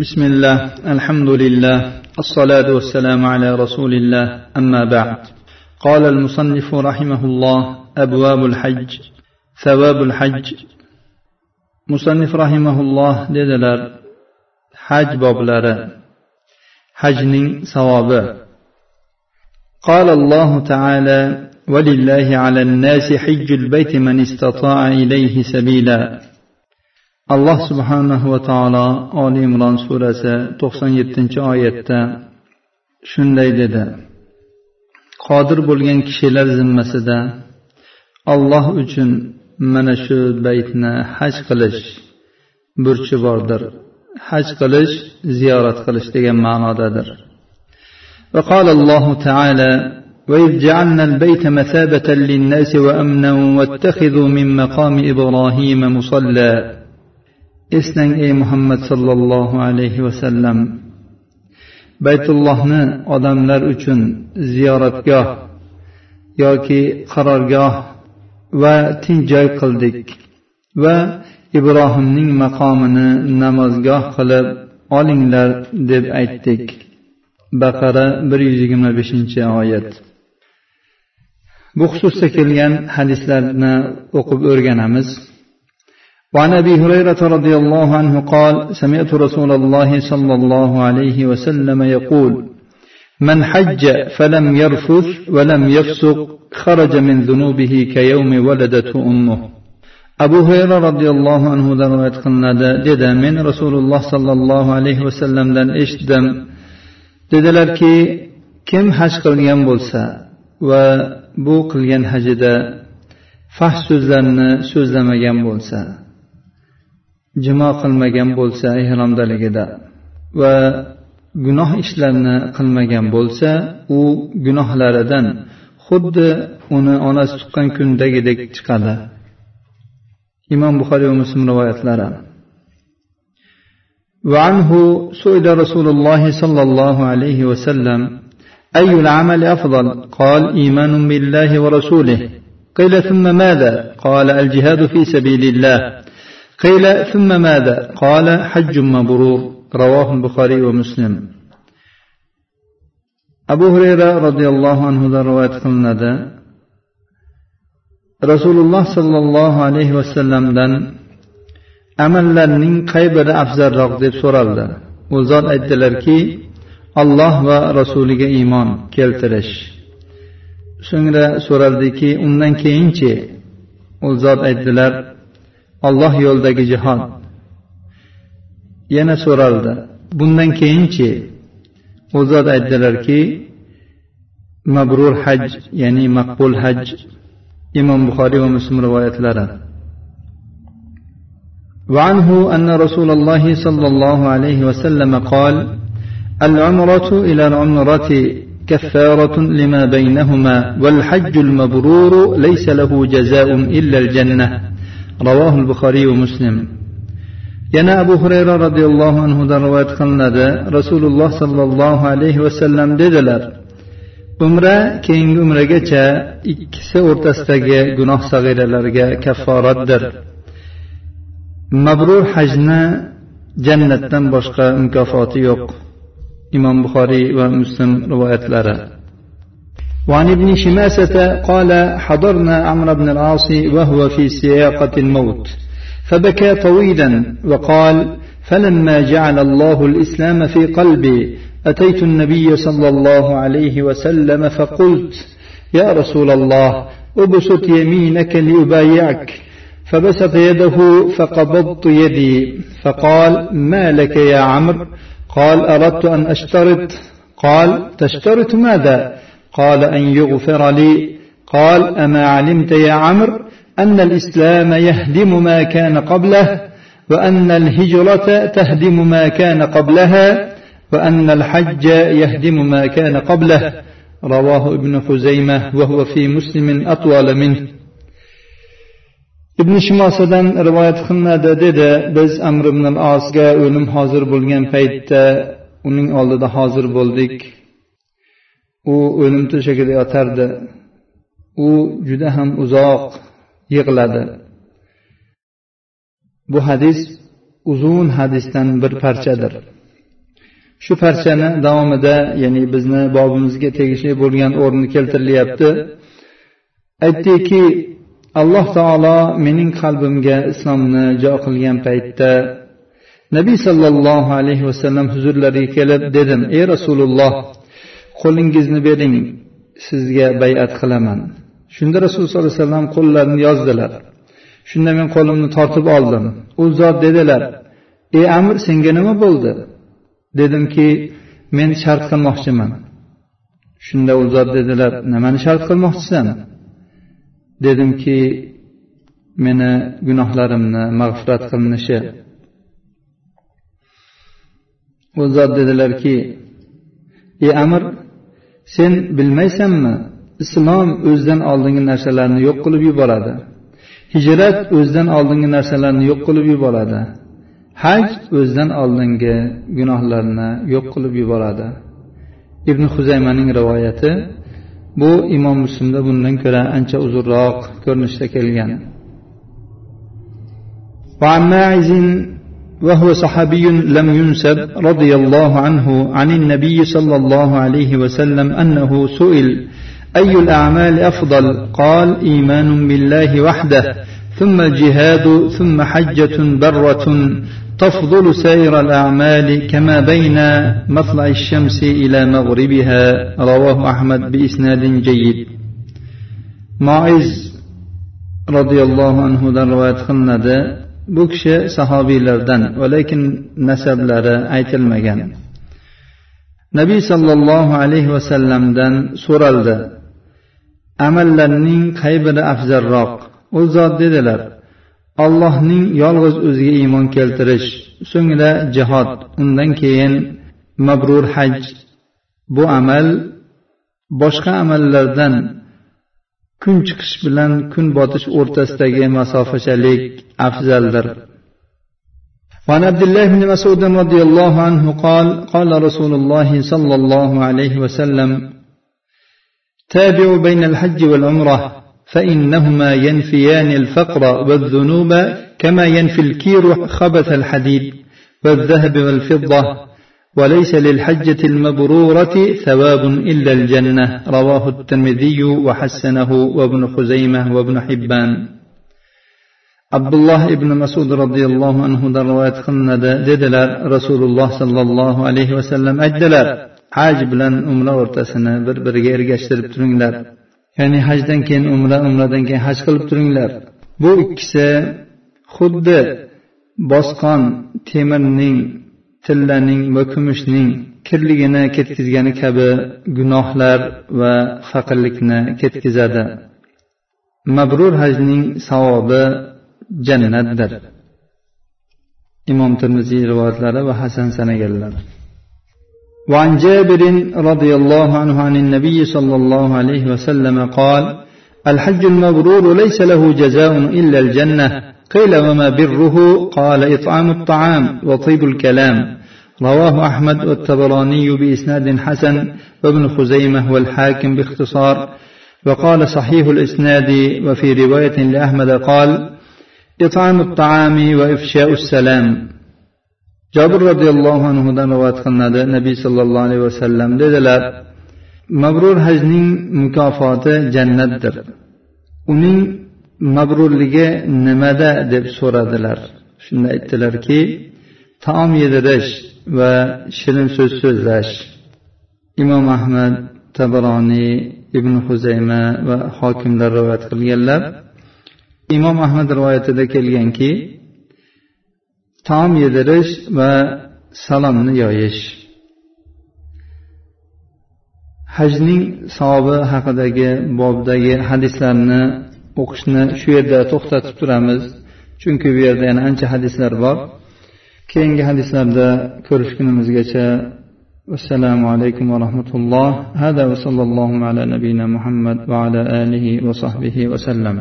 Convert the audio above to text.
بسم الله الحمد لله الصلاة والسلام على رسول الله أما بعد. قال المصنف رحمه الله أبواب الحج ثواب الحج. مصنف رحمه الله dedilar haj boblari. hajning savobi قال الله تعالى ولله على الناس حج البيت من استطاع إليه سبيلا. alloh subhanahu va taolo oli imron surasi to'qson yettinchi oyatda shunday dedi qodir bo'lgan kishilar zimmasida olloh uchun mana shu baytni haj qilish burchi bordir haj qilish ziyorat qilish degan ma'nodadir وقال الله تعالى وإذ جعلنا البيت مثابة للناس وأمنا واتخذوا من مقام إبراهيم مصلى eslang ey muhammad sollallohu alayhi vasallam baytullohni odamlar uchun ziyoratgoh yoki qarorgoh va tinch joy qildik va ibrohimning maqomini namozgoh qilib olinglar deb aytdik. Baqara bir yuz yigirma beshinchi oyat. Bu xususda kelgan hadislarni o'qib o'rganamiz. وعن ابي هريره رضي الله عنه قال سمعت رسول الله صلى الله عليه وسلم يقول من حج فلم يرفث ولم يفسق خرج من ذنوبه كيوم ولدته امه abu hurayra roziyallohu anhudan rivoyat qilinadi dedi men rasululloh sollallohu alayhi vasallamdan eshitdim dedilarki kim haj qilgan bo'lsa va bu qilgan hajida fahsh so'zlarni so'zlamagan bo'lsa jimo qilmagan bo'lsa ehromdaligida va gunoh ishlarni qilmagan bo'lsa u gunohlaridan xuddi uni onasi tuqqan kundagidek chiqadi imom buxoriy va muslim rivoyatlari وعنه سئل رسول الله صلى الله عليه وسلم أي العمل أفضل قال إيمان بالله ورسوله قيل ثم ماذا قال الجهاد في سبيل الله قيل ثم ماذا قال حج مبرور رواه البخاري ومسلم abu hurayra roziyallohu anhudan rivoyat qilinadi rasululloh sollallohu alayhi vasallamdan amallarning qay biri afzalroq deb so'raldi u zot aytdilarki alloh va rasuliga iymon keltirish so'ngra so'raldiki undan keyinchi u zot aytdilar olloh yo'lidagi jihod yana so'raldi bundan keyinchi u zot aytdilarki mabrur haj ya'ni maqbul haj imom buxoriy va muslim rivoyatlari وعنه أن رسول الله صلى الله عليه وسلم قال العمرة إلى العمرة كفارة لما بينهما والحج المبرور ليس له جزاء إلا الجنة ravohil buxoriy va muslim. Yana abu xurayra roziyallohu anhudan rivoyat qilinadi. Rasululloh sollallohu alayhi vasallam dedilar umra keyingi umragacha ikkisi o'rtasidagi gunoh sag'iralarga kafforatdir. Mabrur hajni jannatdan boshqa mukofoti yo'q. Imom buxoriy va muslim rivoyatlari. وعن ابن شماسة قال حضرنا عمرو بن العاص وهو في سياقة الموت. فبكى طويلا وقال فلما جعل الله الإسلام في قلبي أتيت النبي صلى الله عليه وسلم فقلت يا رسول الله أبسط يمينك لأبايعك فبسط يده فقبضت يدي فقال ما لك يا عمرو؟ قال أردت أن أشترط قال تشترط ماذا؟ قال أن يغفر لي. قال أما علمت يا عمرو أن الإسلام يهدم ما كان قبله وأن الهجرة تهدم ما كان قبلها وأن الحج يهدم ما كان قبله. رواه ابن خزيمة وهو في مسلم أطول منه. ibn shimosadan rivoyat qilinadi dedi biz amr ibn al osga o'lim hozir bo'lgan paytda uning oldida hozir bo'ldik u o'lim to'shagida yotardi. U juda ham uzoq yig'ladi. Bu hadis uzun hadisdan bir parchadir. Shu parchani davomida ya'ni bizni bobimizga tegishli bo'lgan o'rni keltirilyapti. Aytdiki alloh taolo mening qalbimga islomni jo qilgan paytda nabiy sollallohu alayhi vasallam huzurlariga kelib dedim ey rasululloh qo'lingizni bering sizga bayat qilaman. Shunda rasululloh sollallohu alayhi vasallam qo'llarini yozdilar. Shunda men qo'limni tortib oldim. U zot dedilar ey amir senga nima bo'ldi? Dedimki men shart qilmoqchiman. Shunda u zot dedilar nimani shart qilmoqchisan? Dedimki meni gunohlarimni mag'firat qilinishi u zot dedilarki ey amir sen bilmaysanmi islom o'zidan oldingi narsalarni yo'q qilib yuboradi? Hijrat o'zidan oldingi narsalarni yo'q qilib yuboradi? Haj o'zidan oldingi gunohlarni yo'q qilib yuboradi? Ibn huzaymaning rivoyati bu imom muslimda bundan ko'ra ancha uzunroq ko'rinishda kelgan. وهو صحابي لم ينسب رضي الله عنه عن النبي صلى الله عليه وسلم أنه سئل أي الأعمال أفضل؟ قال إيمان بالله وحده ثم الجهاد ثم حجة برة تفضل سائر الأعمال كما بين مطلع الشمس إلى مغربها. رواه أحمد بإسناد جيد. ماعز رضي الله عنه رواية قلنده bu kishi sahobiylardan lekin nasablari aytilmagan. Nabiy sollallohu alayhi vasallamdan so'raldi. Amallarning qay biri afzalroq? U zot dedilar allohning yolg'iz o'ziga iymon keltirish so'ngra jihod undan keyin mabrur haj. Bu amal boshqa amallardan kun chiqish bilan kun botish o'rtasidagi masofachalik afzaldir. وعن عبد الله بن مسعود رضي الله عنه قال قال رسول الله صلى الله عليه وسلم تابعوا بين الحج والعمرة فإنهما ينفيان الفقر والذنوب كما ينفي الكير خبث الحديد والذهب والفضة وليس للحجة المبرورة ثواب إلا الجنة رواه الترمذي وحسنه وابن خزيمة وابن حبان عبد الله بن مسعود رضي الله عنه رواية قلنا dedilar rasululloh sollallohu alayhi vasallam aytdilar haj bilan umra o'rtasini bir biriga ergashtirib turinglar ya'ni hajdan keyin umra umradan keyin haj qilib turinglar bu ikkisi xuddi bosqon temirning tillaning va kumushning kirligini ketkizgani kabi gunohlar va faqirlikni ketkazadi mabrur hajning savobi jannatdir imom termiziy rivoyatlari va hasan sanaganlar وعن جابر رضي الله عنه عن النبي صلى الله عليه وسلم قال الحج المبرور ليس له جزاء إلا الجنة قيل وما بره؟ قال إطعام الطعام وطيب الكلام. رواه أحمد والتبراني بإسناد حسن وابن خزيمة والحاكم باختصار. وقال صحيح الإسناد وفي رواية لأحمد قال إطعام الطعام وإفشاء السلام. jobir roziyallohu anhudan rivoyat qilinadi nabiy sollallohu alayhi vasallam dedilar mabrur hajning mukofoti jannatdir uning mabrurligi nimada deb so'radilar. Shunda aytdilarki taom yedirish va shirin so'z so'zlash. Imom ahmad tabaroniy ibn huzayma va hokimlar rivoyat qilganlar. Imom ahmad rivoyatida kelganki taom yedirish va salomni yoyish. Hajning savobi haqidagi bobdagi hadislarni o'qishni shu yerda to'xtatib turamiz. Chunki bu yerda yana ancha hadislar bor. Keyingi hadislarda ko'rishgunimizgacha assalomu alaykum va rahmatulloh. Hada va sallallohu ala nabiyina muhammad va ala alihi va sahbihi vasallam